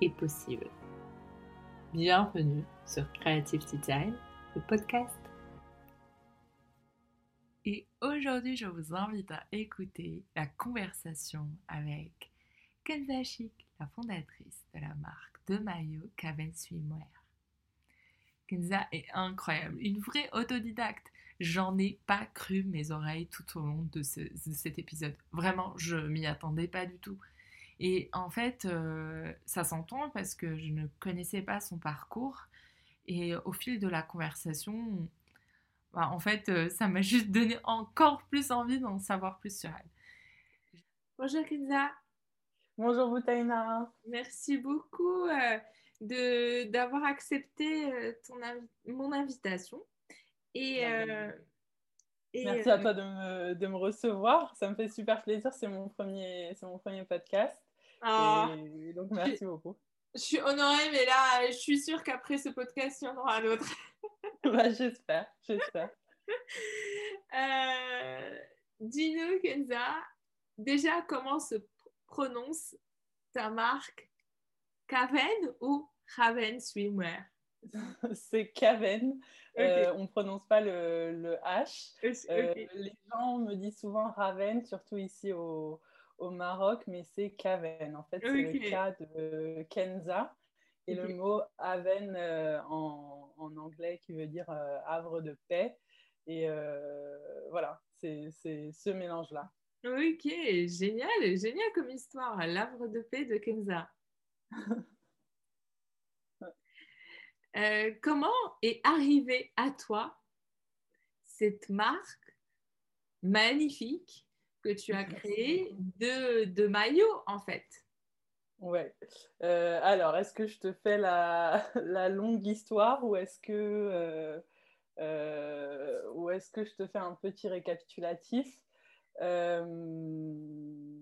est possible. Bienvenue sur Creative Design, le podcast. Et aujourd'hui, je vous invite à écouter la conversation avec Kenza Chic, la fondatrice de la marque de maillot Caven Swimwear. Kenza est incroyable, une vraie autodidacte. J'en ai pas cru mes oreilles tout au long de, cet épisode. Vraiment, je m'y attendais pas du tout. Et en fait, euh, ça s'entend parce que je ne connaissais pas son parcours. Et au fil de la conversation, bah, en fait, euh, ça m'a juste donné encore plus envie d'en savoir plus sur elle. Bonjour Kenza. Bonjour Boutaina. Merci beaucoup euh, d'avoir accepté ton, mon invitation. Et, Merci à toi de me, de me, recevoir. Ça me fait super plaisir. C'est mon premier, mon premier podcast. Ah. donc, merci beaucoup. Je suis honorée, mais là, je suis sûre qu'après ce podcast, il y en aura d'autres. bah, j'espère, j'espère. euh, Dis-nous, Kenza, déjà, comment se prononce ta marque? Caven ou Raven Swimwear? C'est Caven. Euh, on ne prononce pas le, le H. Euh, les gens me disent souvent Raven, surtout ici au, au Maroc, mais c'est Kaven. En fait, c'est le cas de Kenza. Et le mot Aven euh, en, anglais qui veut dire euh, havre de paix. Et euh, voilà, c'est ce mélange-là. Ok, génial, génial comme histoire, l'havre de paix de Kenza. comment est arrivée à toi cette marque magnifique que tu as créé de, de maillots, en fait. Ouais. Euh, alors, est-ce que je te fais la, la longue histoire ou est-ce que, euh, euh, ou est-ce que je te fais un petit récapitulatif?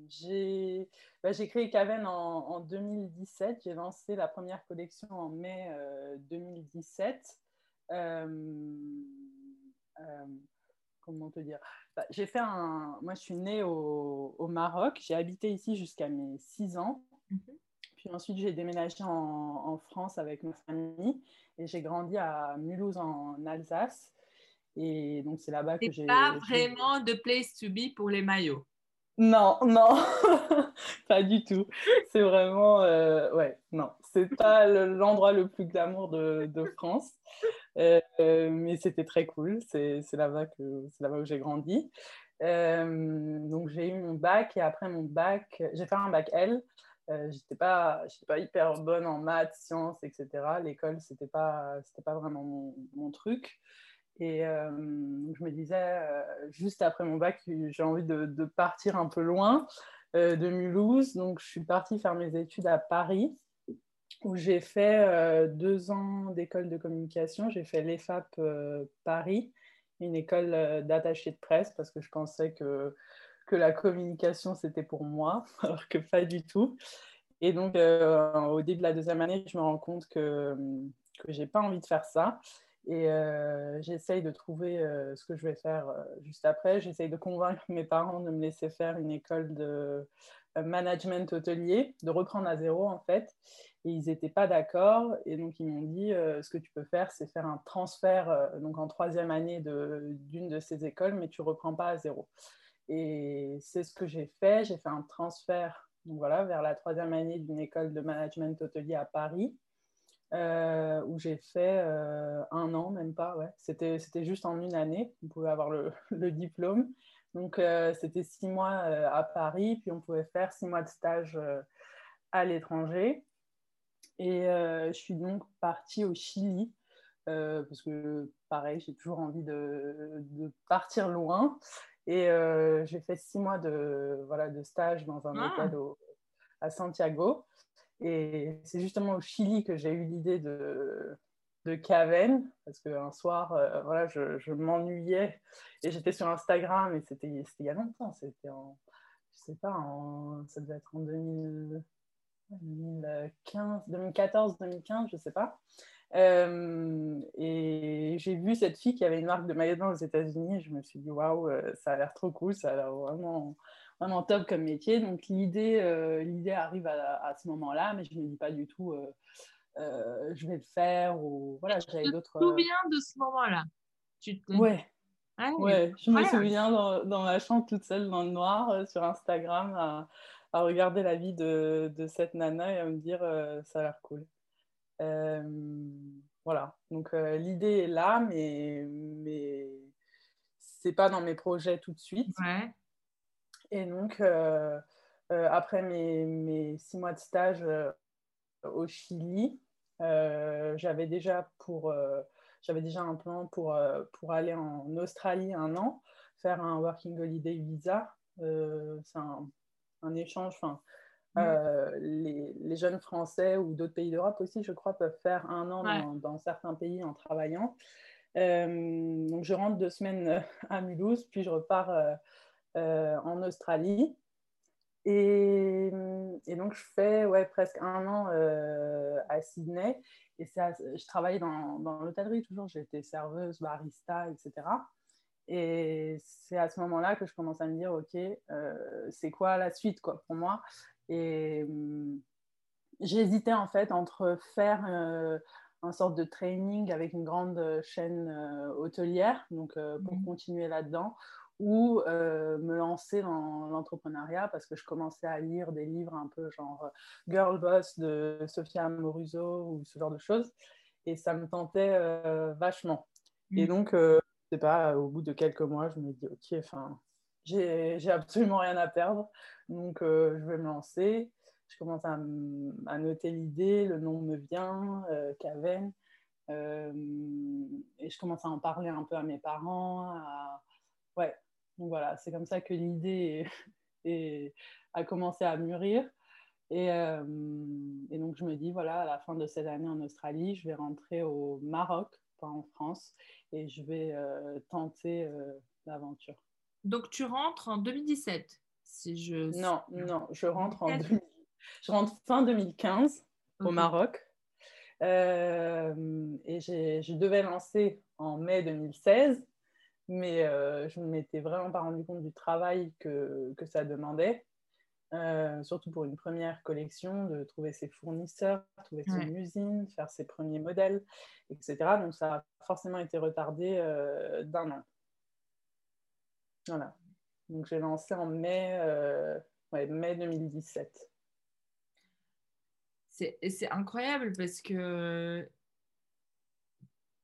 J'ai bah, créé Caven en, en 2017. J'ai lancé la première collection en mai 2017 comment te dire bah, J'ai fait un. Moi, je suis née au, au Maroc. J'ai habité ici jusqu'à mes 6 ans. Mhm. Puis ensuite, j'ai déménagé en, en, France avec ma famille et j'ai grandi à Mulhouse en Alsace. Et donc, c'est là-bas que j'ai. pas vraiment de place to be pour les maillots. Non, non, pas du tout. C'est vraiment, euh, ouais, non, c'est pas l'endroit le, plus glamour de, France. Euh, mais c'était très cool. C'est là-bas que, là où j'ai grandi. Euh, donc j'ai eu mon bac et après mon bac, j'ai fait un bac L. Euh, j'étais pas, pas hyper bonne en maths, sciences, etc. L'école, c'était pas, c'était pas vraiment mon, truc. Et je me disais, juste après mon bac, j'ai envie de, partir un peu loin de Mulhouse. Donc, je suis partie faire mes études à Paris où j'ai fait euh, deux ans d'école de communication. J'ai fait l'EFAP euh, Paris, une école euh, d'attaché de presse, parce que je pensais que, que la communication, c'était pour moi, alors que pas du tout. Et donc, au début de la deuxième année, je me rends compte que, que je n'ai pas envie de faire ça. Et j'essaye de trouver ce que je vais faire juste après. J'essaye de convaincre mes parents de me laisser faire une école de management hôtelier, de reprendre à zéro en fait. Et ils n'étaient pas d'accord. Et donc, ils m'ont dit euh, ce que tu peux faire, c'est faire un transfert euh, donc en troisième année d'une de, ces écoles, mais tu ne reprends pas à zéro. Et c'est ce que j'ai fait. J'ai fait un transfert donc voilà, vers la troisième année d'une école de management hôtelier à Paris, euh, où j'ai fait un an, même pas. Ouais. C'était juste en une année. On pouvait avoir le diplôme. Donc, c'était six mois à Paris, puis on pouvait faire six mois de stage à l'étranger. Et euh, je suis donc partie au Chili euh, parce que, pareil, j'ai toujours envie de, de, partir loin. Et euh, j'ai fait six mois de, voilà, de stage dans un ah. hôtel à Santiago. Et c'est justement au Chili que j'ai eu l'idée de, de Caven, parce qu'un soir, euh, voilà, je, m'ennuyais et j'étais sur Instagram et c'était il y a longtemps, c'était en, je sais pas, en, ça devait être en 2000, 2015, 2014, 2015, je sais pas. Euh, et j'ai vu cette fille qui avait une marque de maillot aux États-Unis. Je me suis dit, waouh, euh, ça a l'air trop cool, ça a l'air vraiment, vraiment top comme métier. Donc l'idée, l'idée arrive à, ce moment-là, mais je ne dis pas du tout, je vais le faire. Ou voilà, j'avais d'autres. Tu te souviens de ce moment-là? Tu te... Ouais. Ah ouais, je me souviens dans, dans, ma chambre toute seule dans le noir sur Instagram à, à regarder la vie de, de, cette nana et à me dire ça a l'air cool. Euh, voilà, donc euh, l'idée est là, mais, mais c'est pas dans mes projets tout de suite. Et donc, euh, après mes, mes, six mois de stage au Chili, j'avais déjà, pour, j'avais déjà un plan pour, pour aller en Australie un an, faire un Working Holiday Visa. c'est un, un, échange, enfin, Mm. Euh, les, jeunes Français ou d'autres pays d'Europe aussi, je crois, peuvent faire un an dans, certains pays en travaillant. Euh, donc, je rentre deux semaines à Mulhouse, puis je repars euh, en Australie. Et, donc, je fais ouais, presque un an à Sydney. Et je travaillais dans, dans l'hôtellerie toujours. J'étais serveuse, barista, etc. Et c'est à ce moment-là que je commence à me dire, OK, c'est quoi la suite quoi, pour moi? Et hum, j'hésitais en fait entre faire euh, un sorte de training avec une grande chaîne euh, hôtelière, donc euh, pour mmh. continuer là-dedans, ou me lancer dans l'entrepreneuriat parce que je commençais à lire des livres un peu genre Girl Boss de Sophia Amoruso ou ce genre de choses. Et ça me tentait vachement. Et mmh. donc, je sais pas, au bout de quelques mois, je me dis, ok, enfin, j'ai absolument rien à perdre. Donc, je vais me lancer. Je commence à, noter l'idée, le nom me vient, Caven. Et je commence à en parler un peu à mes parents. Ouais, donc voilà, c'est comme ça que l'idée a commencé à mûrir. Et, et, donc, je me dis, voilà, à la fin de cette année en Australie, je vais rentrer au Maroc, pas en France, et je vais tenter l'aventure. Donc, tu rentres en 2017 si je... Non, non, je rentre, en je rentre fin 2015 au Maroc. Euh, et je devais lancer en mai 2016, mais euh, je ne m'étais vraiment pas rendu compte du travail que, que ça demandait, euh, surtout pour une première collection, de trouver ses fournisseurs, trouver son usine, faire ses premiers modèles, etc. Donc ça a forcément été retardé d'un an. Voilà. Donc j'ai lancé en mai, euh, mai 2017. C'est incroyable parce que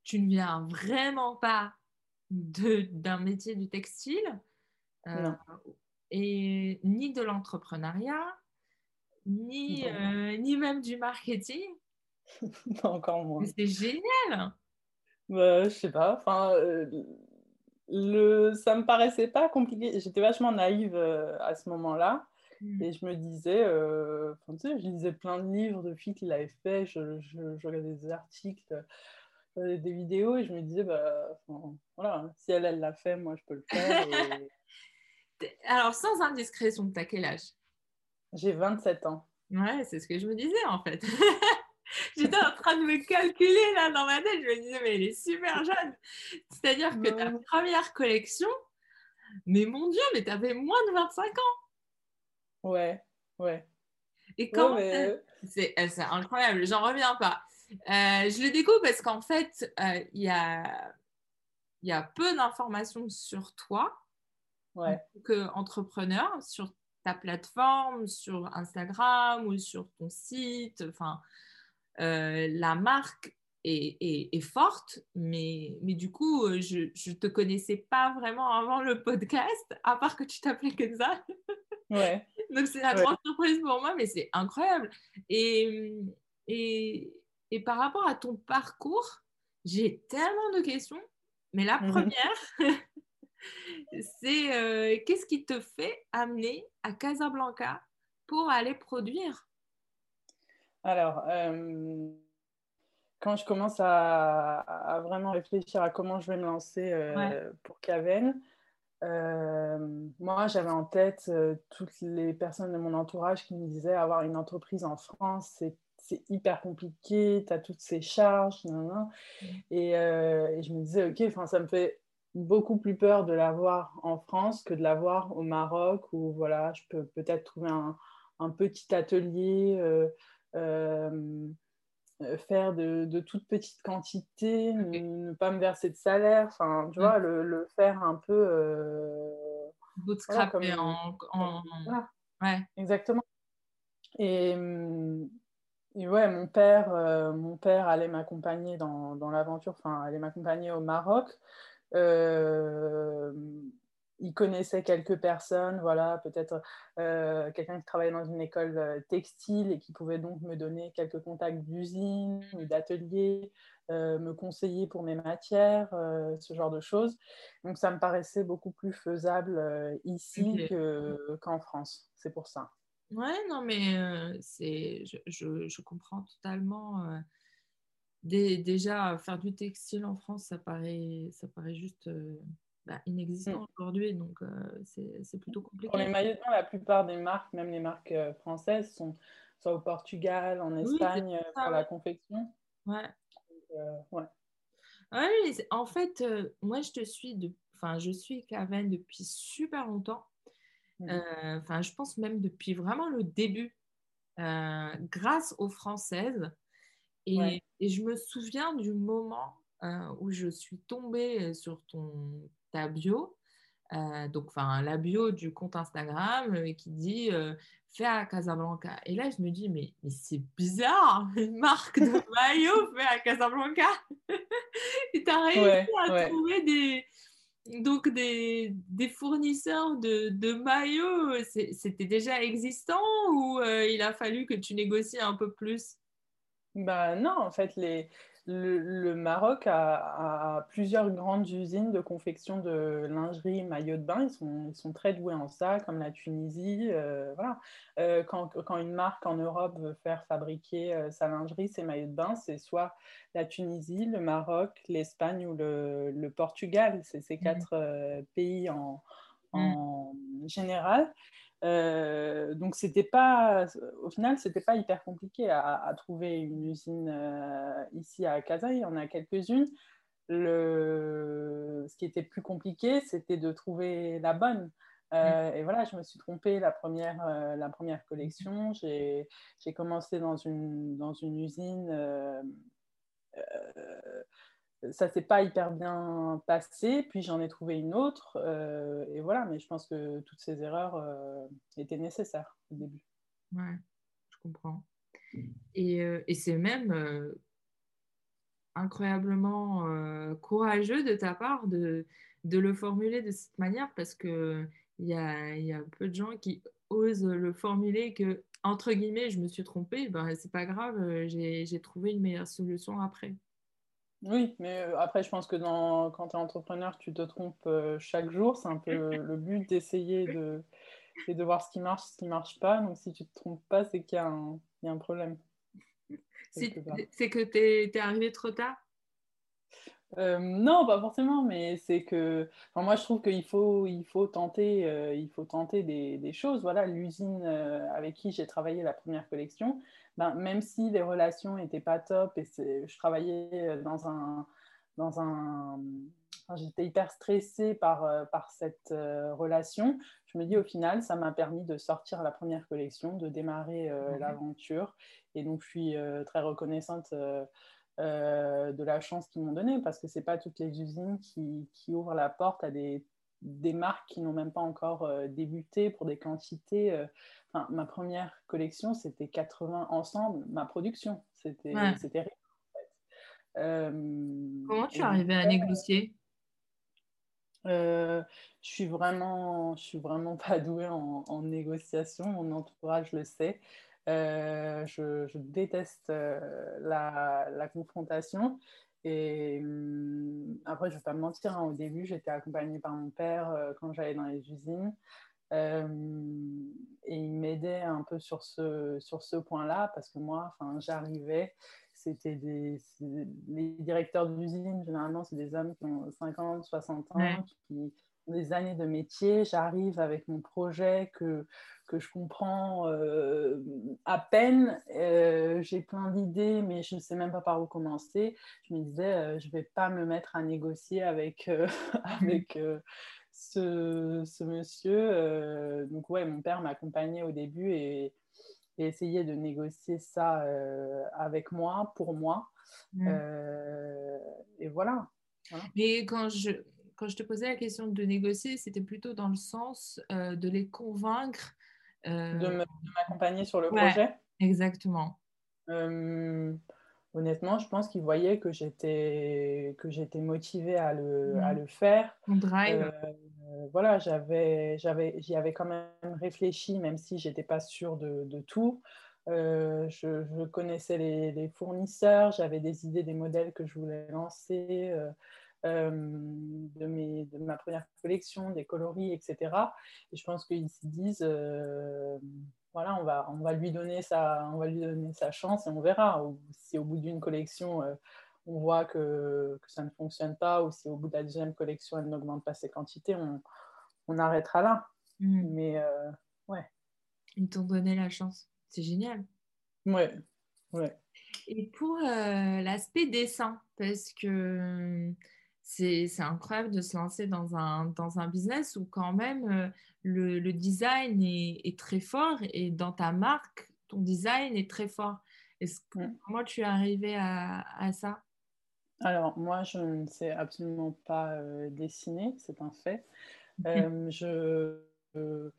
tu ne viens vraiment pas d'un métier du textile euh, et ni de l'entrepreneuriat, ni, euh, ni même du marketing. encore moins. C'est génial. Bah, je sais pas. Enfin, le, ça me paraissait pas compliqué. J'étais vachement naïve euh, à ce moment-là. Mm. Et je me disais, euh, tu sais, je lisais plein de livres de filles qui l'avaient fait, je, je, regardais des articles, des vidéos, et je me disais, bah, voilà, si elle, elle l'a fait, moi, je peux le faire. Alors, sans indiscrétion, t'as quel âge? J'ai 27 ans. Ouais, c'est ce que je me disais, en fait. J'étais en train de me calculer là dans ma tête. Je me disais, mais elle est super jeune. C'est-à-dire que ta première collection, mais mon Dieu, mais tu avais moins de 25 ans. Ouais, ouais. Et comment euh, c'est incroyable, j'en reviens pas. Euh, je le découvre parce qu'en fait, euh, il y, a, y a peu d'informations sur toi, ouais. que entrepreneur, sur ta plateforme, sur Instagram ou sur ton site. Enfin, euh, la marque est, forte, mais, mais du coup, je ne te connaissais pas vraiment avant le podcast, à part que tu t'appelais Kenza. Ouais. Donc, c'est la grande surprise pour moi, mais c'est incroyable. Et, et, et, par rapport à ton parcours, j'ai tellement de questions, mais la mhm. première, c'est euh, qu'est-ce qui te fait amener à Casablanca pour aller produire? Alors, euh, quand je commence à, vraiment réfléchir à comment je vais me lancer euh, pour Caven, moi, j'avais en tête toutes les personnes de mon entourage qui me disaient avoir une entreprise en France, c'est hyper compliqué, tu as toutes ces charges, mm. et, et, je me disais, ok, ça me fait beaucoup plus peur de l'avoir en France que de l'avoir au Maroc où voilà, je peux peut-être trouver un, un, petit atelier, euh, euh, faire de, de, toutes petites quantités, ne, pas me verser de salaire, enfin, tu vois, le, le, faire un peu. Euh, Bootstrapper en. Ouais. Exactement. Et, et, ouais, mon père, mon père allait m'accompagner dans, dans l'aventure, enfin, allait m'accompagner au Maroc. Euh, il connaissait quelques personnes, voilà, peut-être euh, quelqu'un qui travaillait dans une école euh, textile et qui pouvait donc me donner quelques contacts d'usine ou d'atelier, me conseiller pour mes matières, ce genre de choses. Donc ça me paraissait beaucoup plus faisable ici qu'en France. C'est pour ça. Ouais, non, mais c'est, je, je, je, comprends totalement déjà, faire du textile en France, ça paraît, ça paraît juste euh, bah, inexistant mm. aujourd'hui, donc euh, c'est plutôt compliqué. Pour les maillots de bain, la plupart des marques, même les marques euh, françaises, sont soit au Portugal, en Espagne, pour la confection. Ouais. ouais. ouais en fait, moi, je te suis, de... enfin, je suis Caven depuis super longtemps. Mm. Enfin, je pense même depuis vraiment le début, grâce aux Françaises. Et, je me souviens du moment euh, où je suis tombée euh, sur ton, ta bio, euh, donc enfin la bio du compte Instagram qui dit fait à Casablanca. Et là, je me dis, mais, mais c'est bizarre, une marque de maillot fait à Casablanca. et tu as réussi à trouver des, donc des, fournisseurs de, de maillots. C'était déjà existant ou il a fallu que tu négocies un peu plus? Bah, non, en fait, les, le, Maroc a, plusieurs grandes usines de confection de lingerie, maillots de bain. Ils sont, ils sont très doués en ça, comme la Tunisie. Euh, voilà. Euh, quand, quand, une marque en Europe veut faire fabriquer euh, sa lingerie, ses maillots de bain, c'est soit la Tunisie, le Maroc, l'Espagne ou le, le Portugal. C'est ces mmh. quatre pays en, mmh. en général. Euh, donc c'était pas, au final, c'était pas hyper compliqué à, trouver une usine euh, ici à Casa. Il y en a quelques-unes. Le... Ce qui était plus compliqué, c'était de trouver la bonne. Euh, mm. Et voilà, je me suis trompée la première, la première collection. J'ai commencé dans une, dans une usine ça s'est pas hyper bien passé, puis j'en ai trouvé une autre, euh, et voilà, mais je pense que toutes ces erreurs euh, étaient nécessaires au début. Ouais, je comprends. Et, euh, c'est même incroyablement courageux de ta part de, de, le formuler de cette manière, parce qu'il y a, y a peu de gens qui osent le formuler que, entre guillemets, je me suis trompée, ben, c'est pas grave, j'ai trouvé une meilleure solution après. Oui, mais euh, après, je pense que dans, quand tu es entrepreneur, tu te trompes euh, chaque jour. C'est un peu le but d'essayer de, de voir ce qui marche, ce qui ne marche pas. Donc, si tu ne te trompes pas, c'est qu'il y, a un problème. C'est que tu es, arrivé trop tard? Euh, non, pas forcément, mais c'est que moi je trouve qu'il faut, il faut tenter, il faut tenter des, des choses. Voilà, l'usine avec qui j'ai travaillé la première collection, ben, même si les relations n'étaient pas top et je travaillais dans un. Dans un J'étais hyper stressée par, euh, par cette euh, relation. Je me dis au final, ça m'a permis de sortir la première collection, de démarrer euh, l'aventure. Et donc, je suis très reconnaissante de la chance qu'ils m'ont donnée parce que ce n'est pas toutes les usines qui, qui, ouvrent la porte à des, des marques qui n'ont même pas encore débuté pour des quantités ma première collection, c'était 80 ensemble, ma production. C'était ouais. terrible. Euh, Comment tu es à négocier? euh, je suis vraiment, je suis vraiment pas douée en, négociation. Mon entourage le sait. Euh, je, déteste la, la, confrontation. Et hum, après, je vais pas me mentir. Hein, au début, j'étais accompagnée par mon père quand j'allais dans les usines. et il m'aidait un peu sur ce, sur ce point-là parce que moi, j'arrivais, c'était des, les directeurs d'usine, généralement, c'est des hommes qui ont 50, 60 ans, qui des années de métier. J'arrive avec mon projet que, que je comprends euh, à peine. Euh, j'ai plein d'idées, mais je ne sais même pas par où commencer. Je me disais, euh, je ne vais pas me mettre à négocier avec, avec ce, ce, monsieur. donc, ouais, mon père m'accompagnait au début et et essayer de négocier ça avec moi, pour moi. Mm. Euh, et voilà. Mais quand je, quand je te posais la question de négocier, c'était plutôt dans le sens euh, de les convaincre. De m'accompagner sur le projet Exactement. honnêtement, je pense qu'ils voyaient que j'étais motivée à le, à mm. le faire. On drive. Euh, voilà, j'y avais quand même réfléchi, même si j'étais pas sûre de, de tout. Euh, je, connaissais les, les fournisseurs, j'avais des idées des modèles que je voulais lancer, euh, de, mes, de ma première collection, des coloris, etc. Et je pense qu'ils se disent, voilà, on va, on va lui donner sa, on va lui donner sa chance et on verra. Si au bout d'une collection on voit que, que, ça ne fonctionne pas ou si au bout de la deuxième collection, elle n'augmente pas ses quantités, on, on arrêtera là. Mm. Mais euh, ouais. Ils t'ont donné la chance. C'est génial. Ouais, ouais. Et pour euh, l'aspect dessin, parce que c'est incroyable de se lancer dans un, dans un business où quand même euh, le, le, design est, est, très fort et dans ta marque, ton design est très fort. Est-ce que, mm. Comment tu es arrivé à, à ça? Alors, moi, je ne sais absolument pas euh, dessiner, c'est un fait. Euh, je, je,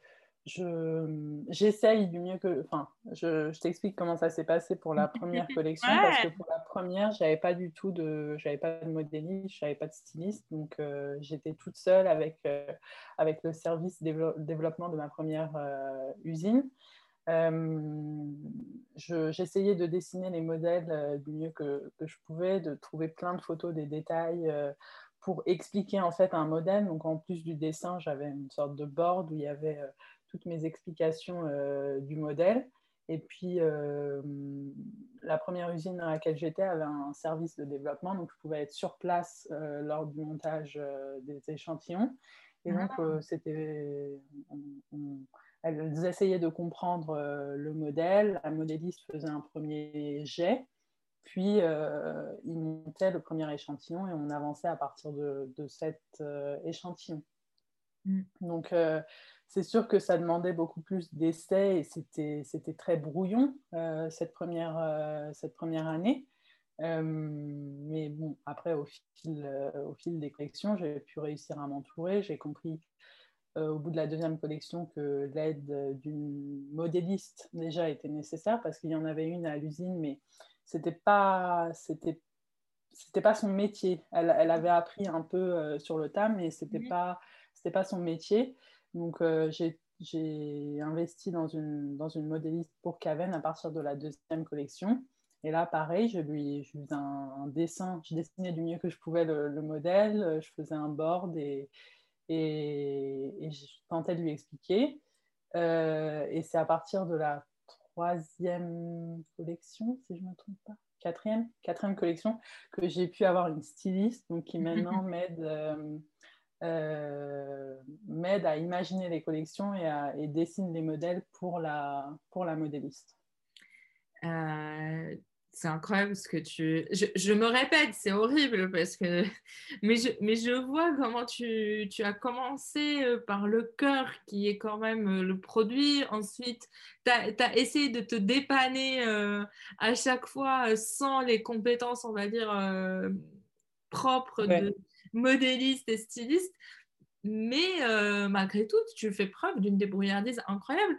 j'essaye du mieux que. Enfin, je, je t'explique comment ça s'est passé pour la première collection, parce que pour la première, j'avais pas du tout de. J'avais pas de modéliste, j'avais pas de styliste, donc euh, j'étais toute seule avec, avec le service développement de ma première usine. Euh, j'essayais de dessiner les modèles euh, du mieux que, que, je pouvais, de trouver plein de photos, des détails euh, pour expliquer en fait un modèle. Donc en plus du dessin, j'avais une sorte de board où il y avait toutes mes explications du modèle. Et puis, la première usine dans laquelle j'étais avait un service de développement, donc je pouvais être sur place lors du montage des échantillons. Et donc, ah. c'était, elles essayaient de comprendre euh, le modèle, la modéliste faisait un premier jet, puis euh, il montait le premier échantillon et on avançait à partir de, cet euh, échantillon. Mm. Donc c'est sûr que ça demandait beaucoup plus d'essais et c'était très brouillon cette, première, cette première année. mais bon, après, au fil, au fil des collections, j'ai pu réussir à m'entourer. J'ai compris euh, au bout de la deuxième collection que l'aide d'une modéliste déjà était nécessaire parce qu'il y en avait une à l'usine, mais c'était pas c'était c'était pas son métier. Elle, elle, avait appris un peu euh, sur le tas, mais c'était n'était pas c'était pas son métier. Donc euh, j'ai investi dans une, dans une modéliste pour Caven à partir de la deuxième collection. Et là, pareil, je lui, je faisais un, dessin, je dessinais du mieux que je pouvais le, le modèle, je faisais un board et, et, je tentais de lui expliquer. Euh, et c'est à partir de la troisième collection, si je ne me trompe pas, quatrième, quatrième collection, que j'ai pu avoir une styliste donc, qui maintenant m'aide euh, euh, m'aide à imaginer les collections et, à, et dessine les modèles pour la, pour la modéliste. C'est incroyable ce que tu. Je, me répète, c'est horrible parce que. Mais je, mais je vois comment tu, tu as commencé euh, par le cœur qui est quand même euh, le produit. Ensuite, tu as, essayé de te dépanner euh, à chaque fois sans les compétences, on va dire, propres de modéliste et styliste. Mais malgré tout, tu fais preuve d'une débrouillardise incroyable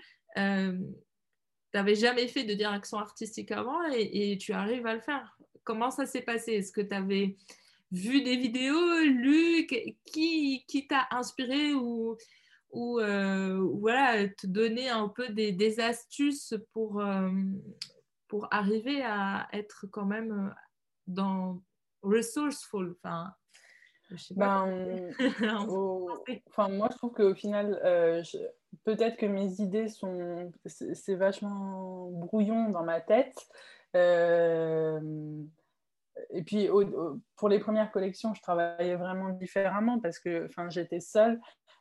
tu n'avais jamais fait de direction artistique avant et, tu arrives à le faire. Comment ça s'est passé? Est-ce que tu avais vu des vidéos, lu? Qui, qui t'a inspiré ou, ou euh, voilà, te donner un peu des, astuces pour, euh, pour arriver à être quand même dans resourceful Ben, enfin, moi, je trouve qu'au final, euh, peut-être que mes idées sont. C'est vachement brouillon dans ma tête. Euh, et puis, pour les premières collections, je travaillais vraiment différemment parce que j'étais seule.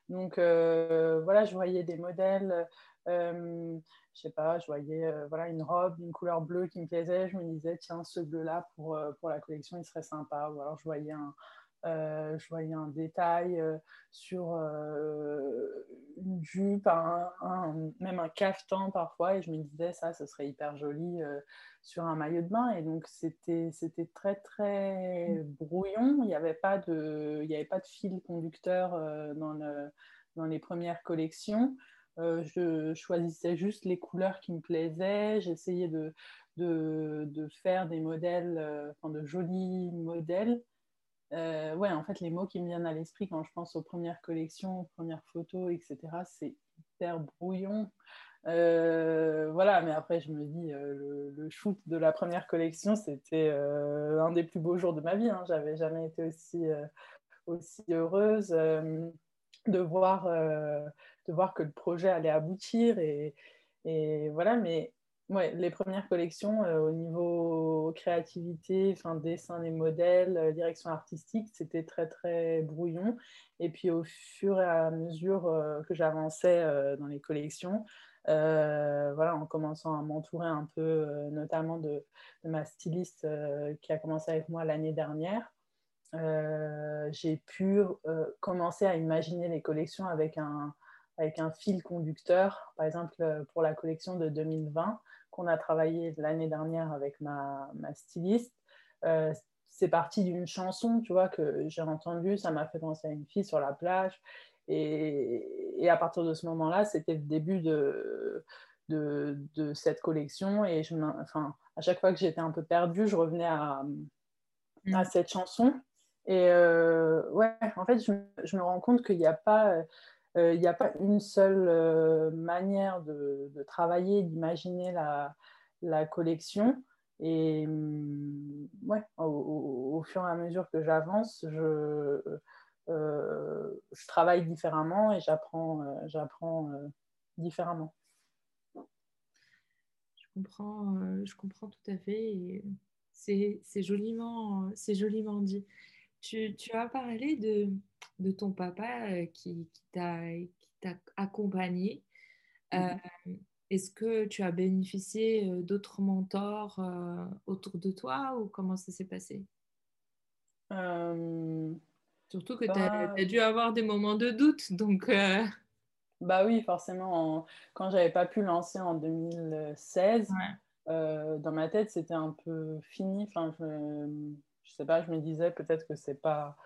Donc, euh, voilà, je voyais des modèles. je sais pas, je voyais voilà, une robe d'une couleur bleue qui me plaisait. Je me disais, tiens, ce bleu-là, pour, pour la collection, il serait sympa. Ou alors, je voyais un, euh, je voyais un détail euh, sur euh, une jupe, même un cafetan parfois, et je me disais ça, ce serait hyper joli sur un maillot de bain. Et donc c'était très très brouillon. Il n'y avait pas de il avait pas de fil conducteur dans, dans les premières collections. je choisissais juste les couleurs qui me plaisaient. J'essayais de, de, de, faire des modèles, enfin de jolis modèles euh, ouais, en fait, les mots qui me viennent à l'esprit quand je pense aux premières collections, aux premières photos, etc., c'est hyper brouillon. Euh, voilà, mais après, je me dis, euh, le, shoot de la première collection, c'était un des plus beaux jours de ma vie. Hein. J'avais jamais été aussi, aussi heureuse de, voir, que le projet allait aboutir. Et voilà, mais Ouais, les premières collections euh, au niveau créativité, enfin, dessin des modèles, euh, direction artistique, c'était très très brouillon. Et puis au fur et à mesure euh, que j'avançais dans les collections, voilà, en commençant à m'entourer un peu, notamment de, ma styliste qui a commencé avec moi l'année dernière, j'ai pu commencer à imaginer les collections avec un, avec un fil conducteur. Par exemple, pour la collection de 2020, qu'on a travaillé l'année dernière avec ma, styliste, euh, c'est parti d'une chanson, tu vois, que j'ai entendue, ça m'a fait penser à une fille sur la plage. Et, à partir de ce moment-là, c'était le début de, de, cette collection. Et je enfin, à chaque fois que j'étais un peu perdue, je revenais à, à mm. cette chanson. Et euh, ouais, en fait, je, je, me rends compte qu'il n'y a pas il euh, n'y a pas une seule euh, manière de, travailler, d'imaginer la, collection. Et mm, ouais, au, fur et à mesure que j'avance, je, euh, travaille différemment et j'apprends, différemment. Je comprends, je comprends tout à fait. c'est, joliment, joliment dit. Tu, as parlé de, de ton papa euh, qui, qui t'a accompagné. Euh, mmh est-ce que tu as bénéficié euh, d'autres mentors autour de toi ou comment ça s'est passé? Surtout que tu as, bah dû avoir des moments de doute. Donc, Bah oui, forcément. Quand j'avais pas pu lancer en 2016, dans ma tête, c'était un peu fini. Enfin, je, je sais pas, je me disais peut-être que c'est pas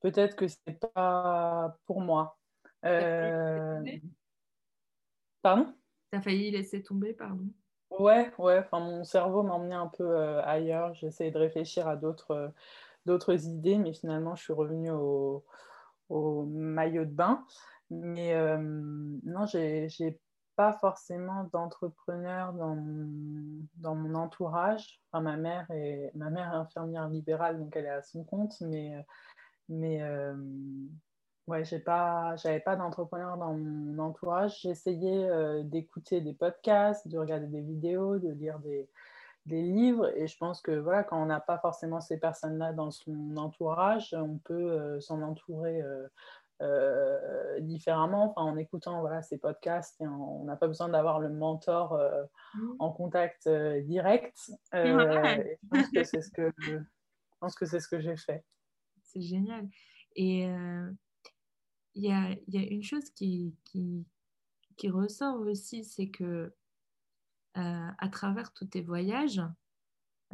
peut-être que c'est pas pour moi. Euh... Pardon? T'as failli laisser tomber, pardon Ouais, ouais. Enfin, mon cerveau m'emmenait un peu euh, ailleurs. J'essayais de réfléchir à d'autres, d'autres idées, mais finalement, je suis revenue au, au maillot de bain. Mais euh, non, j'ai, j'ai pas forcément d'entrepreneur dans mon, dans mon entourage. Enfin, ma mère est ma mère est infirmière libérale, donc elle est à son compte, mais mais euh, ouais, j'ai pas, j'avais pas d'entrepreneur dans mon entourage. J'essayais euh, d'écouter des podcasts, de regarder des vidéos, de lire des, des livres. Et je pense que voilà, quand on n'a pas forcément ces personnes-là dans son entourage, on peut euh, s'en entourer différemment, enfin, en écoutant voilà, ces podcasts. Et on n'a pas besoin d'avoir le mentor mmh. en contact direct. je pense que c'est ce que je pense que c'est ce que j'ai fait c'est génial. Et euh, il y, a, y, a, une chose qui, qui, qui ressort aussi, c'est que euh, à travers tous tes voyages,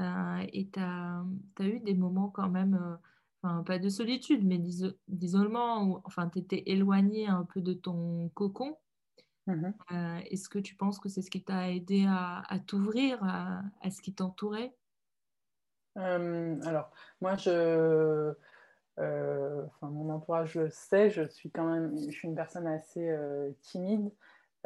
euh, et tu as, eu des moments quand même, enfin pas de solitude, mais d'isolement, où enfin, tu étais éloigné un peu de ton cocon. Mmh est-ce que tu penses que c'est ce qui t'a aidé à, à t'ouvrir à, à, ce qui t'entourait? Alors, moi, je, enfin, mon entourage le sait, je suis quand même je suis une personne assez euh, timide.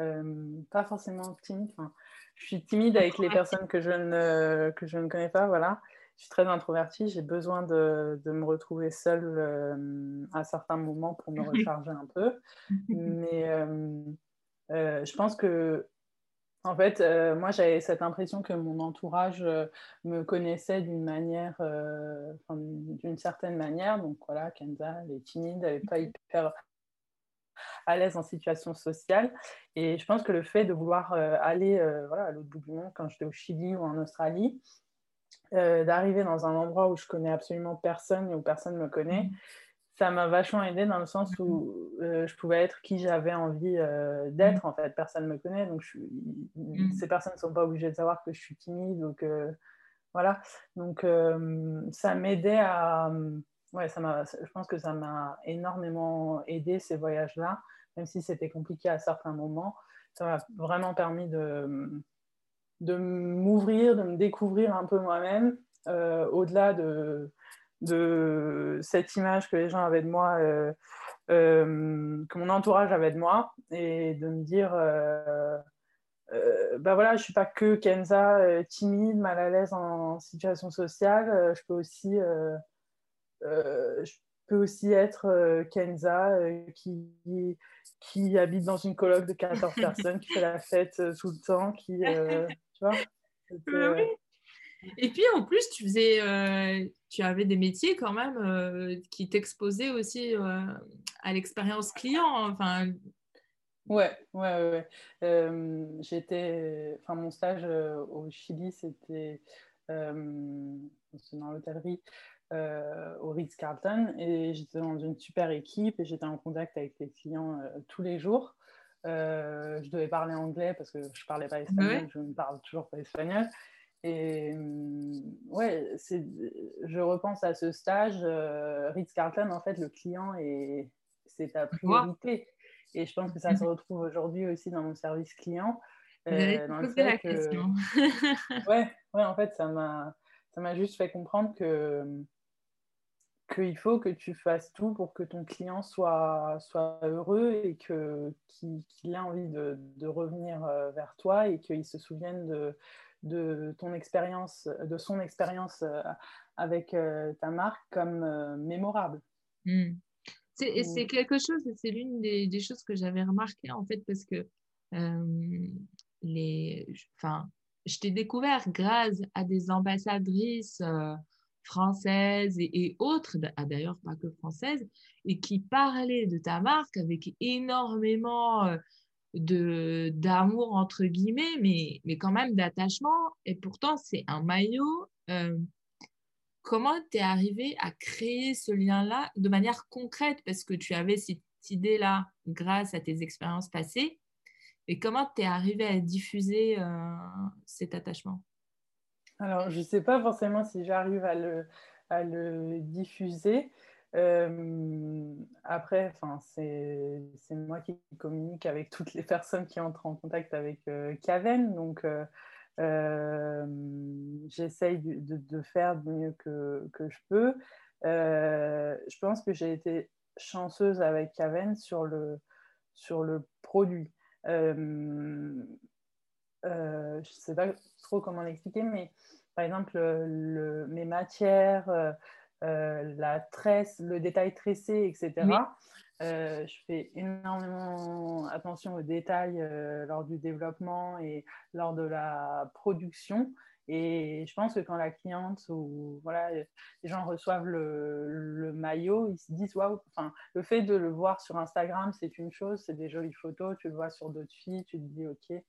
Euh, pas forcément timide, enfin, je suis timide avec les personnes que je ne, que je ne connais pas, voilà. je suis très introvertie, j'ai besoin de, de, me retrouver seule à certains moments pour me recharger un peu. Mais je pense que en fait, euh, moi, j'avais cette impression que mon entourage euh, me connaissait d'une manière, euh, d'une certaine manière. Donc voilà, Kenza, elle est timide, elle n'est pas hyper à l'aise en situation sociale. Et je pense que le fait de vouloir aller voilà, à l'autre bout du monde, quand j'étais au Chili ou en Australie, d'arriver dans un endroit où je connais absolument personne et où personne ne me connaît, mmh ça m'a vachement aidé dans le sens où euh, je pouvais être qui j'avais envie euh, d'être. En fait, personne ne me connaît, donc je suis... Mm. ces personnes ne sont pas obligées de savoir que je suis timide. Donc voilà. Donc ça m'aidait à. Ouais, ça m'a. Je pense que ça m'a énormément aidé ces voyages-là, même si c'était compliqué à certains moments. Ça m'a vraiment permis de de m'ouvrir, de me découvrir un peu moi-même, euh, au-delà de de cette image que les gens avaient de moi, euh, euh, que mon entourage avait de moi, et de me dire, euh, bah voilà, je suis pas que Kenza timide, mal à l'aise en situation sociale, je peux aussi, je peux aussi être Kenza qui, qui habite dans une colloque de 14 personnes, qui fait la fête tout le temps, qui, tu vois. Et puis en plus, tu faisais, euh, tu avais des métiers quand même euh, qui t'exposaient aussi euh, à l'expérience client. Enfin. Ouais, ouais, ouais. j'étais, enfin mon stage au Chili, c'était dans l'hôtellerie au Ritz Carlton et j'étais dans une super équipe et j'étais en contact avec les clients tous les jours. je devais parler anglais parce que je parlais pas espagnol, je ne parle toujours pas espagnol. Et mmh, ouais, je repense à ce stage. Euh, Ritz-Carlton, en fait, le client, est, c'est ta priorité. Et je pense que ça se retrouve aujourd'hui aussi dans mon service client. Euh, dans le fait que... ouais, ouais, en fait, ça m'a, ça m'a juste fait comprendre que qu'il faut que tu fasses tout pour que ton client soit, soit heureux et que, qu'il, qu'il ait envie de, de revenir euh, vers toi et qu'il se souvienne de, de ton expérience, de son expérience euh, avec euh, ta marque comme euh, mémorable. Hmm. C'est quelque chose, c'est l'une des, choses que j'avais remarqué en fait parce que les, enfin, je t'ai découvert grâce à des ambassadrices françaises et, autres, ah, d'ailleurs pas que françaises, et qui parlaient de ta marque avec énormément de d'amour entre guillemets, mais, mais quand même d'attachement. Et pourtant, c'est un maillot. Euh, comment tu es arrivé à créer ce lien-là de manière concrète? Parce que tu avais cette idée-là grâce à tes expériences passées. Et comment tu es arrivé à diffuser euh, cet attachement? Alors, je ne sais pas forcément si j'arrive à le, à le diffuser. Euh, après, c'est moi qui communique avec toutes les personnes qui entrent en contact avec euh, Caven. Donc, euh, euh j'essaye de, faire du mieux que, je peux. je pense que j'ai été chanceuse avec Caven sur le, sur le produit. je ne sais pas trop comment l'expliquer, mais par exemple, le, mes matières, euh, la tresse, le détail tressé, etc. Euh, je fais énormément attention aux détails euh, lors du développement et lors de la production. Et je pense que quand la cliente ou voilà, les gens reçoivent le, maillot, ils se disent waouh. Enfin, le fait de le voir sur Instagram, c'est une chose, c'est des jolies photos. Tu le vois sur d'autres filles, tu te dis ok,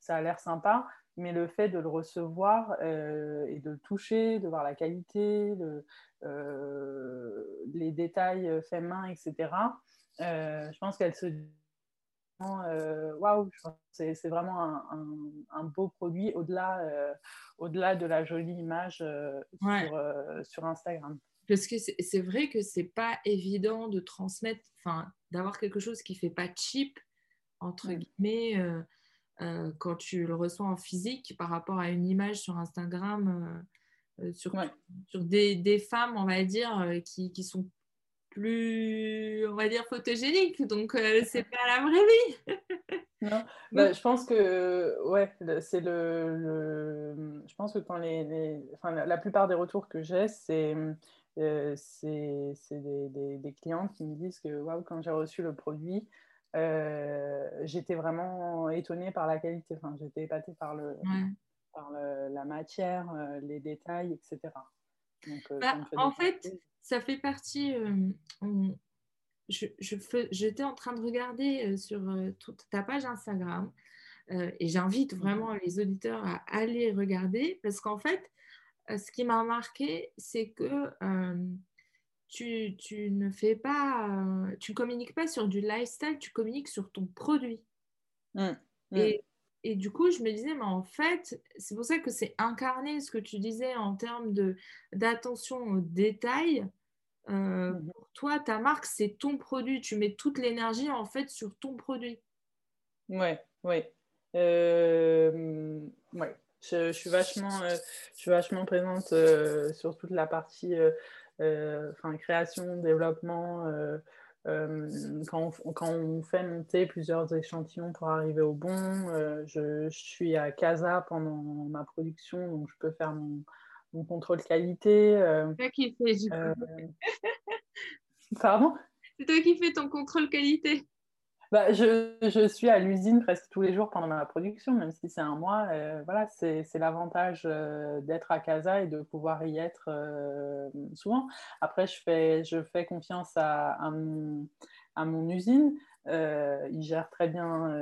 ça a l'air sympa mais le fait de le recevoir euh, et de le toucher, de voir la qualité, euh, les détails faits main, etc., euh, je pense qu'elle se dit waouh, c'est vraiment un, beau produit au-delà au de la jolie image sur, sur, Instagram. Parce que c'est vrai que c'est pas évident de transmettre, enfin, d'avoir quelque chose qui fait pas cheap, entre guillemets. Euh, quand tu le reçois en physique par rapport à une image sur Instagram, euh, euh, sur, sur des, des, femmes, on va dire, qui, qui, sont plus, on va dire, photogéniques. Donc, c'est pas la vraie vie. non, bah, je pense que, ouais, c'est le, le, Je pense que quand les, Enfin, la, plupart des retours que j'ai, c'est euh, c'est des, des, des, clients qui me disent que waouh, quand j'ai reçu le produit, euh, j'étais vraiment étonnée par la qualité. Enfin, j'étais épatée par, le, par la matière, euh, les détails, etc. Bah, en fait, ça fait partie. je, j'étais en train de regarder sur toute ta page Instagram et j'invite mmh vraiment les auditeurs à aller regarder parce qu'en fait, euh, ce qui m'a marqué, c'est que euh, tu, tu, ne fais pas, euh, tu communiques pas sur du lifestyle, tu communiques sur ton produit. Mmh, mmh. Et, et, du coup, je me disais, mais en fait, c'est pour ça que c'est incarné ce que tu disais en termes d'attention aux détails. Mmh. Pour toi, ta marque, c'est ton produit. Tu mets toute l'énergie en fait sur ton produit. Ouais, ouais. Euh, ouais. Je, suis vachement, euh, je suis vachement présente euh, sur toute la partie euh, enfin, création, développement. quand, on, quand, on, fait monter plusieurs échantillons pour arriver au bon, je, je, suis à Casa pendant ma production, donc je peux faire mon, mon contrôle qualité. C'est toi qui fais. Pardon? C'est toi qui fais ton contrôle qualité. Bah, je, je, suis à l'usine presque tous les jours pendant ma production, même si c'est un mois. Euh, voilà, c'est l'avantage euh, d'être à Casa et de pouvoir y être euh, souvent. Après, je fais, je fais confiance à, mon, à mon, usine. il, gère très bien,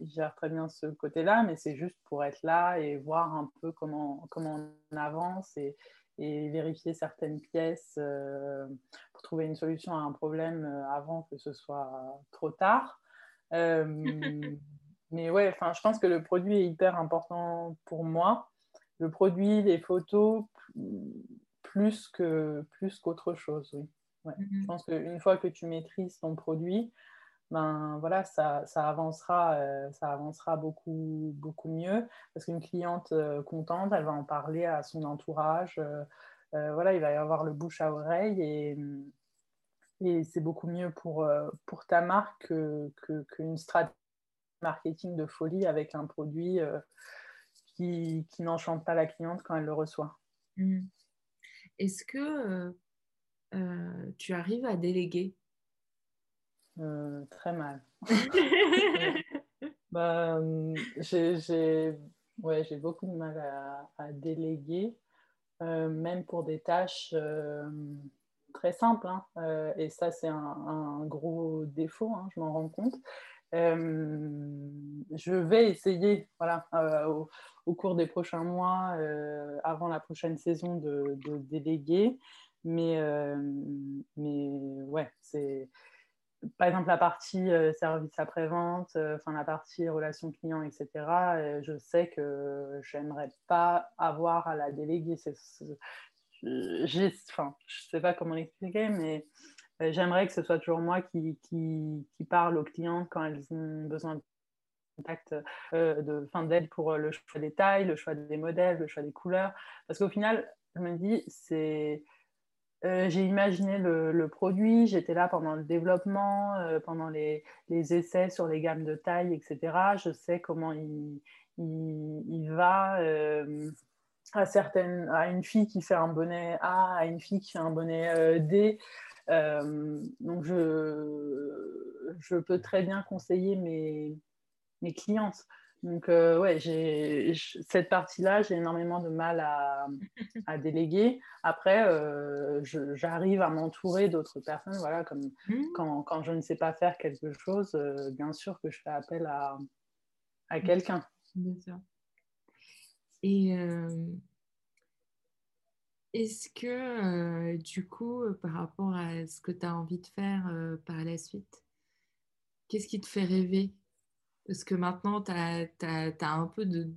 il gère très bien ce côté-là, mais c'est juste pour être là et voir un peu comment, comment on avance et, et vérifier certaines pièces euh, pour trouver une solution à un problème euh, avant que ce soit trop tard. Euh, mais ouais, enfin, je pense que le produit est hyper important pour moi. Le produit, les photos, plus que plus qu'autre chose, oui. Ouais. Mm-hmm. Je pense qu'une fois que tu maîtrises ton produit, ben voilà, ça, ça avancera, euh, ça avancera beaucoup, beaucoup mieux parce qu'une cliente euh, contente, elle va en parler à son entourage. Euh, voilà, il va y avoir le bouche à oreille et, et c'est beaucoup mieux pour, pour ta marque qu'une que, stratégie marketing de folie avec un produit qui, qui n'enchante pas la cliente quand elle le reçoit. Mmh. Est-ce que tu arrives à déléguer euh, très mal. bah, j'ai ouais, beaucoup de mal à, déléguer, euh, même pour des tâches euh, très simples. Hein. et ça, c'est un, gros défaut, hein, je m'en rends compte. je vais essayer, voilà, au, au, cours des prochains mois, avant la prochaine saison, de, de déléguer. Mais, mais ouais, c'est par exemple, la partie euh, service après-vente, euh, enfin la partie relation client, etc., euh, je sais que j'aimerais pas avoir à la déléguer. je ne sais pas comment l'expliquer, mais j'aimerais que ce soit toujours moi qui, qui, qui, parle aux clients quand elles ont besoin de contact de fin d'aide pour le choix des tailles, le choix des modèles, le choix des couleurs. Parce qu'au final, je me dis, c'est euh, j'ai imaginé le, produit, j'étais là pendant le développement, euh, pendant les, essais sur les gammes de taille, etc. Je sais comment il, va euh, à, à une fille qui fait un bonnet A, à une fille qui fait un bonnet D. donc, je, je peux très bien conseiller mes, mes clientes. Donc, euh, ouais, j'ai cette partie-là, j'ai énormément de mal à, à déléguer. Après, euh, j'arrive à m'entourer d'autres personnes. Voilà, comme mmh. quand, quand, je ne sais pas faire quelque chose, euh, bien sûr que je fais appel à, à mmh. quelqu'un. Bien sûr. Et est-ce que, du coup, par rapport à ce que tu as envie de faire par la suite, qu'est-ce qui te fait rêver? Parce que maintenant, tu as, un peu de.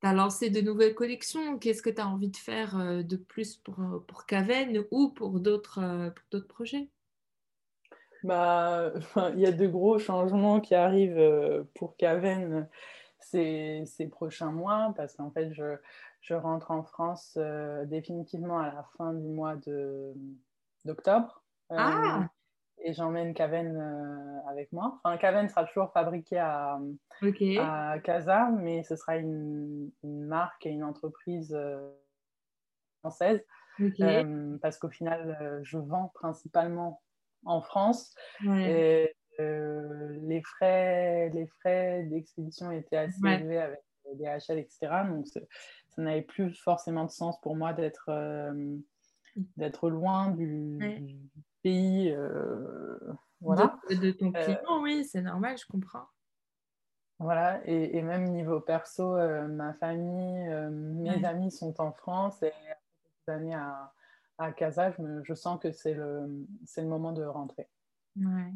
Tu as lancé de nouvelles collections. Qu'est-ce que tu as envie de faire euh, de plus pour, euh, pour Caven ou pour d'autres euh, projets? Bah, Il y a de gros changements qui arrivent pour Caven ces, ces prochains mois parce qu'en fait, je, je, rentre en France définitivement à la fin du mois d'octobre. ah et j'emmène Caven euh, avec moi. Enfin, Caven sera toujours fabriqué à, à Casa, mais ce sera une, marque et une entreprise euh, française. Euh, parce qu'au final, je vends principalement en France. Et, les frais, les frais d'expédition étaient assez élevés avec des DHL, etc. Donc, ça n'avait plus forcément de sens pour moi d'être d'être loin du, pays. Euh, voilà. De, ton euh, client, oui, c'est normal, je comprends. Voilà, et, même niveau perso, euh, ma famille, mes amis sont en France et après années à, à Casa, je, sens que c'est le, le moment de rentrer. Ouais.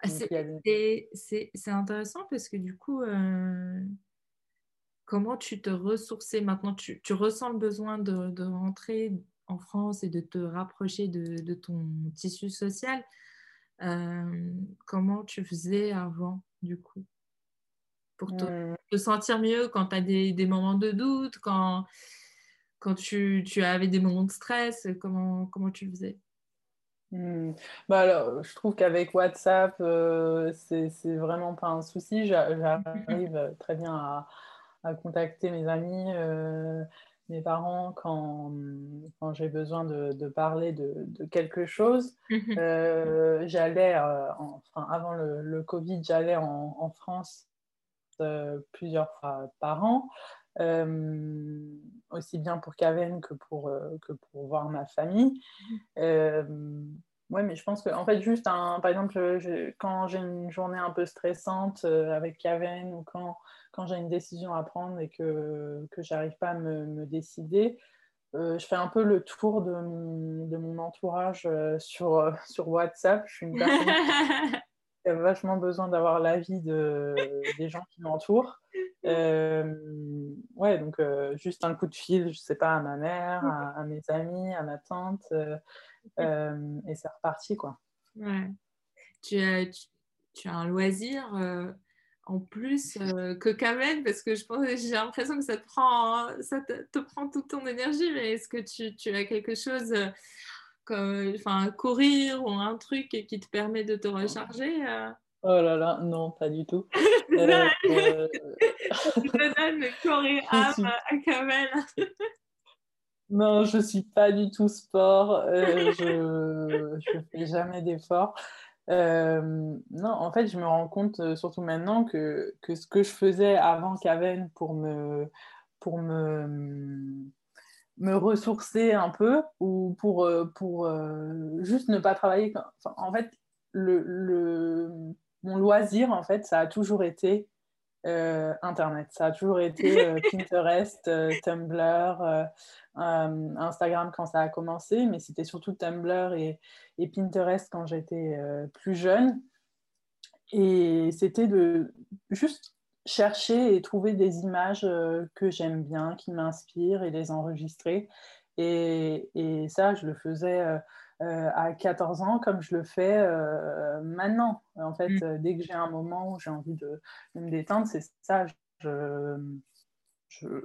Ah, c'est intéressant parce que du coup, comment tu te ressourçais maintenant tu, tu, ressens le besoin de, de rentrer en France et de te rapprocher de, ton tissu social, euh, comment tu faisais avant, du coup Pour te, mmh. sentir mieux quand tu as des, moments de doute, quand, quand tu, avais des moments de stress, comment, comment tu faisais? Mmh. Bah alors, je trouve qu'avec WhatsApp, euh, c'est vraiment pas un souci. J'arrive très bien à, à, contacter mes amis. Euh, mes parents quand, quand j'ai besoin de, de parler de, de, quelque chose. Mhm. Euh, j'allais, euh, enfin, avant le, le Covid, j'allais en, en, France euh, plusieurs fois par an, aussi bien pour Caven que pour, que pour voir ma famille. Mhm. Oui, mais je pense que, en fait, juste, un, par exemple, quand j'ai une journée un peu stressante avec Caven ou quand quand j'ai une décision à prendre et que, que j'arrive pas à me, me décider, euh, je fais un peu le tour de mon, de mon entourage euh, sur, euh, sur WhatsApp. Je suis une personne qui a vachement besoin d'avoir l'avis de, des gens qui m'entourent. ouais, donc juste un coup de fil, je sais pas, à ma mère, à, mes amis, à ma tante, et c'est reparti, quoi. Ouais. Tu, as, tu, tu as un loisir en plus euh, que Kamen parce que je pense j'ai l'impression que ça te prend ça te, prend toute ton énergie mais est-ce que tu, tu, as quelque chose euh, comme enfin courir ou un truc qui te permet de te recharger euh? Oh là là, non, pas du tout. je donne courir âme à Kamen. Non, je suis pas du tout sport. je je fais jamais d'efforts. Euh, non, en fait, je me rends compte, euh, surtout maintenant, que, que ce que je faisais avant Caven pour me, pour me, me ressourcer un peu ou pour, euh, pour juste ne pas travailler. en fait, le, le, mon loisir, en fait, ça a toujours été Internet. Ça a toujours été Pinterest, Tumblr, Instagram quand ça a commencé, mais c'était surtout Tumblr et, et Pinterest quand j'étais euh, plus jeune. Et c'était de juste chercher et trouver des images euh, que j'aime bien, qui m'inspirent et les enregistrer. Et, et, ça, je le faisais euh, à 14 ans comme je le fais maintenant. En fait, mm. dès que j'ai un moment où j'ai envie de, me détendre, c'est ça. Je, je,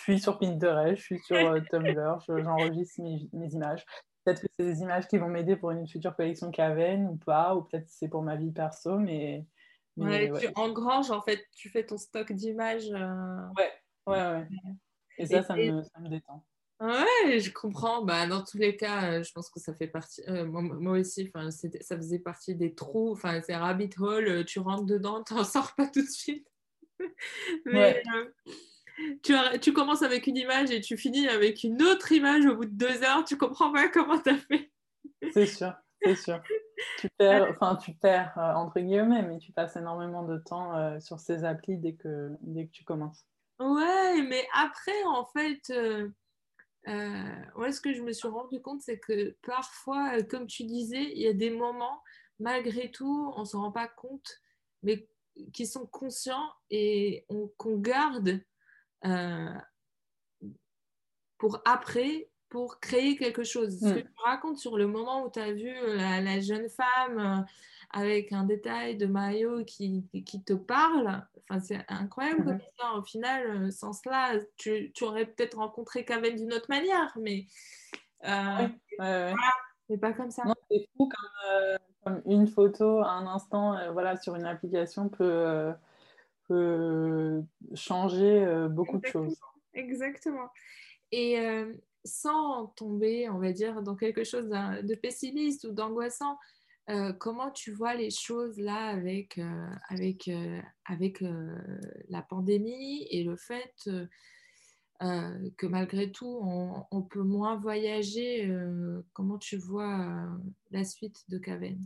suis sur Pinterest, je suis sur Tumblr, j'enregistre mes, mes, images. Peut-être que c'est des images qui vont m'aider pour une future collection Caven ou pas, ou peut-être c'est pour ma vie perso, mais. ouais, Tu engranges en fait, tu fais ton stock d'images. Euh, ouais, ouais, ouais. Et ça, ça, me, ça, me, détend. Ouais, je comprends. Bah, dans tous les cas, euh, je pense que ça fait partie. Euh, moi, aussi, ça faisait partie des trous. Enfin, c'est rabbit hole. Tu rentres dedans, tu n'en sors pas tout de suite. Mais tu, tu, commences avec une image et tu finis avec une autre image au bout de deux heures, tu comprends pas comment tu as fait. C'est sûr, c'est sûr. Tu perds, enfin tu perds euh, entre guillemets, mais tu passes énormément de temps euh, sur ces applis dès que, dès que tu commences. Ouais, mais après, en fait, euh, ce que je me suis rendu compte, c'est que parfois, comme tu disais, il y a des moments, malgré tout, on ne s'en rend pas compte, mais qui sont conscients et qu'on garde euh, pour après, pour créer quelque chose. Ce que mm. tu racontes sur le moment où tu as vu euh, la, jeune femme euh, avec un détail de maillot qui, qui te parle, enfin, c'est incroyable comme mm-hmm. ça. Au final, sans cela, tu, tu aurais peut-être rencontré Kaven d'une autre manière, mais, euh, pas comme ça. c'est fou comme Comme une photo à un instant, voilà, sur une application peut, peut changer beaucoup de choses. Exactement. Et sans tomber, on va dire, dans quelque chose de pessimiste ou d'angoissant, euh, comment tu vois les choses là avec, euh, euh, avec la pandémie et le fait que malgré tout, on, peut moins voyager Comment tu vois la suite de Caven?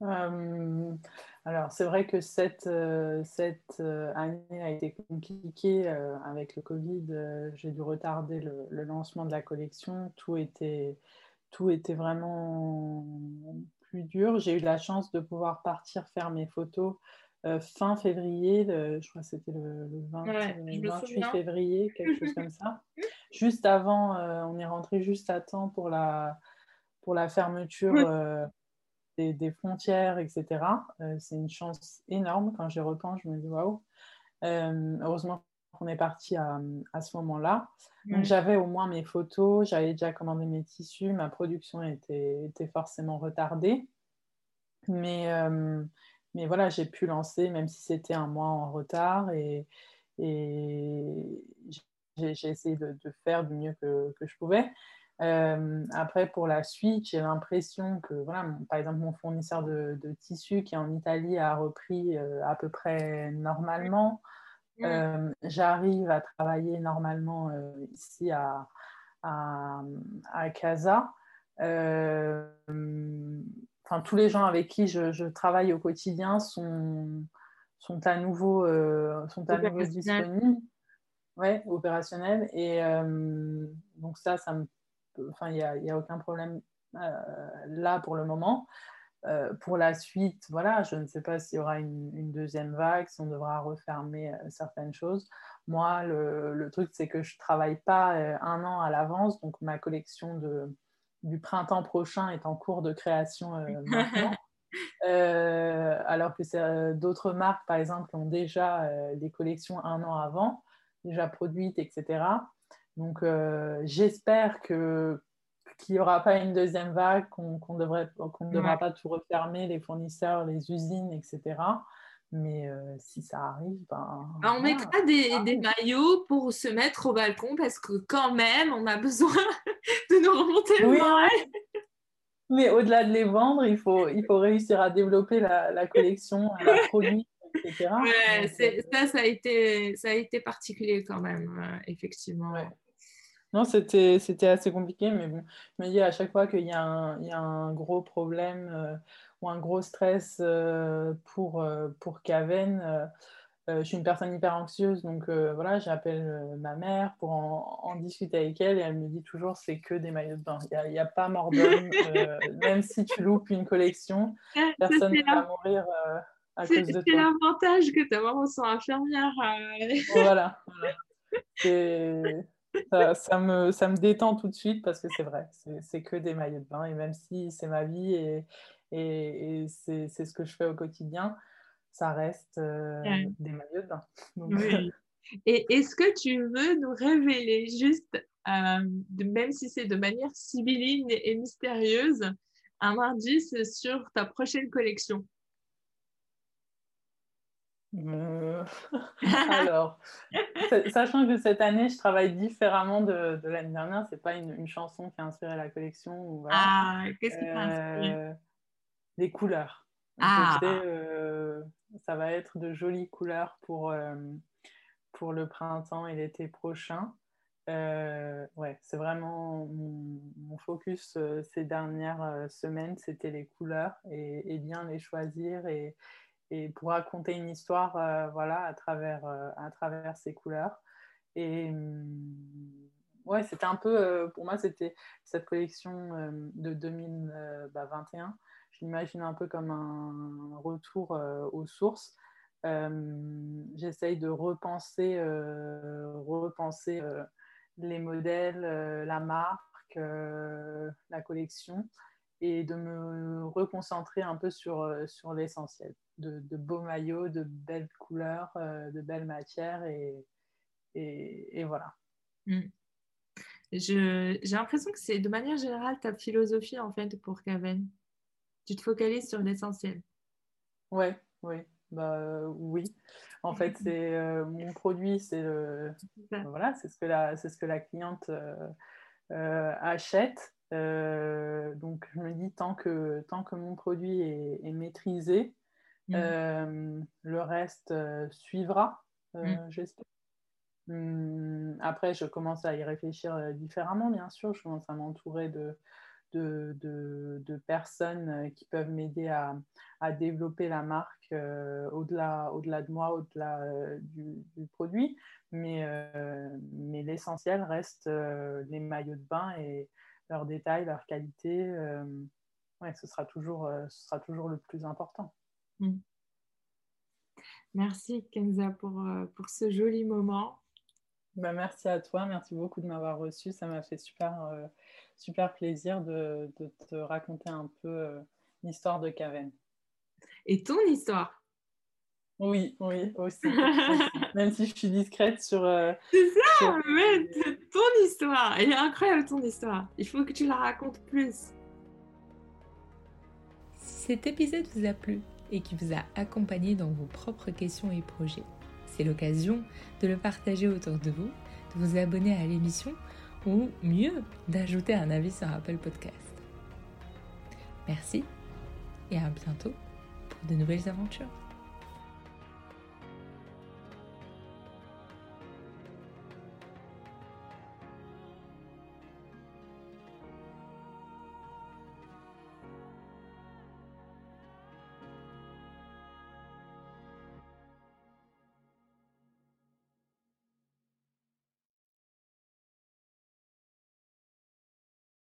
Alors, c'est vrai que cette, cette année a été compliquée avec le Covid. J'ai dû retarder le, le, lancement de la collection. Tout était, tout était vraiment plus dur. J'ai eu la chance de pouvoir partir faire mes photos euh, fin février, je crois que c'était le, 28 février, quelque chose comme ça. Juste avant, euh, on est rentré juste à temps pour la, pour la fermeture euh, des, des, frontières, etc. c'est une chance énorme. Quand j'y repense, je me dis waouh. heureusement on est parti à, ce moment-là. J'avais au moins mes photos, j'avais déjà commandé mes tissus, ma production était, était forcément retardée. Mais, euh, mais voilà, j'ai pu lancer, même si c'était un mois en retard, et, et j'ai essayé de, faire du mieux que, que je pouvais. Euh, après, pour la suite, j'ai l'impression que, voilà, par exemple, mon fournisseur de, de, tissus qui est en Italie a repris euh, à peu près normalement. Euh, j'arrive à travailler normalement ici à, à, à Casa. Enfin, tous les gens avec qui je, travaille au quotidien sont, sont à nouveau, sont à nouveau disponibles. Ouais, opérationnels. Et donc ça, ça me... enfin, il n'y a, a, aucun problème là pour le moment. Euh, pour la suite, voilà, je ne sais pas s'il y aura une, deuxième vague, si on devra refermer euh, certaines choses. Moi, le, truc, c'est que je ne travaille pas euh, un an à l'avance, donc ma collection de, du printemps prochain est en cours de création maintenant. alors que d'autres marques, par exemple, ont déjà des collections un an avant, déjà produites, etc. Donc, j'espère que qu'il n'y aura pas une deuxième vague, qu'on devrait, qu'on ne devra pas tout refermer, les fournisseurs, les usines, etc. Mais euh, si ça arrive, ben, ben on mettra des, des, maillots pour se mettre au balcon parce que quand même, on a besoin de nous remonter le moral. Mais au-delà de les vendre, il faut, il faut réussir à développer la, la collection, la produit, etc. Ouais, euh, ça, ça a, été, ça a été particulier quand même, euh, effectivement. Non, c'était, c'était assez compliqué, mais bon, je me dis à chaque fois qu'il y a un, il y a un gros problème euh, ou un gros stress euh, pour, euh, pour Caven, je suis une personne hyper anxieuse, donc voilà, j'appelle ma mère pour en, en, discuter avec elle et elle me dit toujours c'est que des maillots de bain. Il n'y a, a, pas mort d'homme, même si tu loupes une collection, personne ne va mourir. à cause de toi. C'est l'avantage que ta maman soit infirmière. voilà. voilà ça, me, ça me détend tout de suite parce que c'est vrai, c'est que des maillots de bain. Et même si c'est ma vie et, et, c'est ce que je fais au quotidien, ça reste euh, des maillots de bain. Et est-ce que tu veux nous révéler juste, euh, même si c'est de manière sibylline et mystérieuse, un indice sur ta prochaine collection? Euh, alors, sachant que cette année, je travaille différemment de, l'année dernière, c'est pas une, chanson qui a inspiré la collection. Ah, qu'est-ce qui t'a inspiré? Euh, Des couleurs. Ah. Euh, ça va être de jolies couleurs pour, pour le printemps et l'été prochain. ouais, c'est vraiment mon, focus ces dernières semaines, c'était les couleurs et, et, bien les choisir et, et pour raconter une histoire euh, voilà, à, travers, euh, à travers ces couleurs. Et hum, ouais, c'était un peu, euh, pour moi, c'était cette collection de 2021. Bah, je l'imagine un peu comme un retour aux sources. J'essaye de repenser, repenser les modèles, la marque, la collection et de me reconcentrer un peu sur, sur l'essentiel de, beaux maillots, de belles couleurs, euh, de belles matières et, et, voilà. Mm. J'ai l'impression que c'est de manière générale ta philosophie en fait pour Caven. Tu te focalises sur l'essentiel. Ouais, ouais. Bah, oui. En fait, c'est mon produit, c'est voilà, c'est ce que la, c'est ce que la cliente achète. Donc, je me dis tant que tant que mon produit est, maîtrisé, mmh. le reste suivra, mmh. j'espère. Mmh, après, je commence à y réfléchir différemment, bien sûr. Je commence à m'entourer de, de, personnes euh, qui peuvent m'aider à, développer la marque euh, au-delà, au-delà de moi, au-delà euh, du, produit. Mais, mais l'essentiel reste les maillots de bain et leurs détails, leur qualité. ouais, ce sera, toujours, ce sera toujours le plus important. Mmh. Merci Kenza pour, pour ce joli moment. Bah, merci à toi, merci beaucoup de m'avoir reçu. Ça m'a fait super, super plaisir de, te raconter un peu euh, l'histoire de Caven. Et ton histoire Oui, oui, aussi. Même si je suis discrète sur. Euh, c'est ça, mais ton histoire. Elle est incroyable, ton histoire. Il faut que tu la racontes plus. Si cet épisode vous a plu et qui vous a accompagné dans vos propres questions et projets, c'est l'occasion de le partager autour de vous, de vous abonner à l'émission ou mieux, d'ajouter un avis sur Apple Podcast. Merci et à bientôt pour de nouvelles aventures.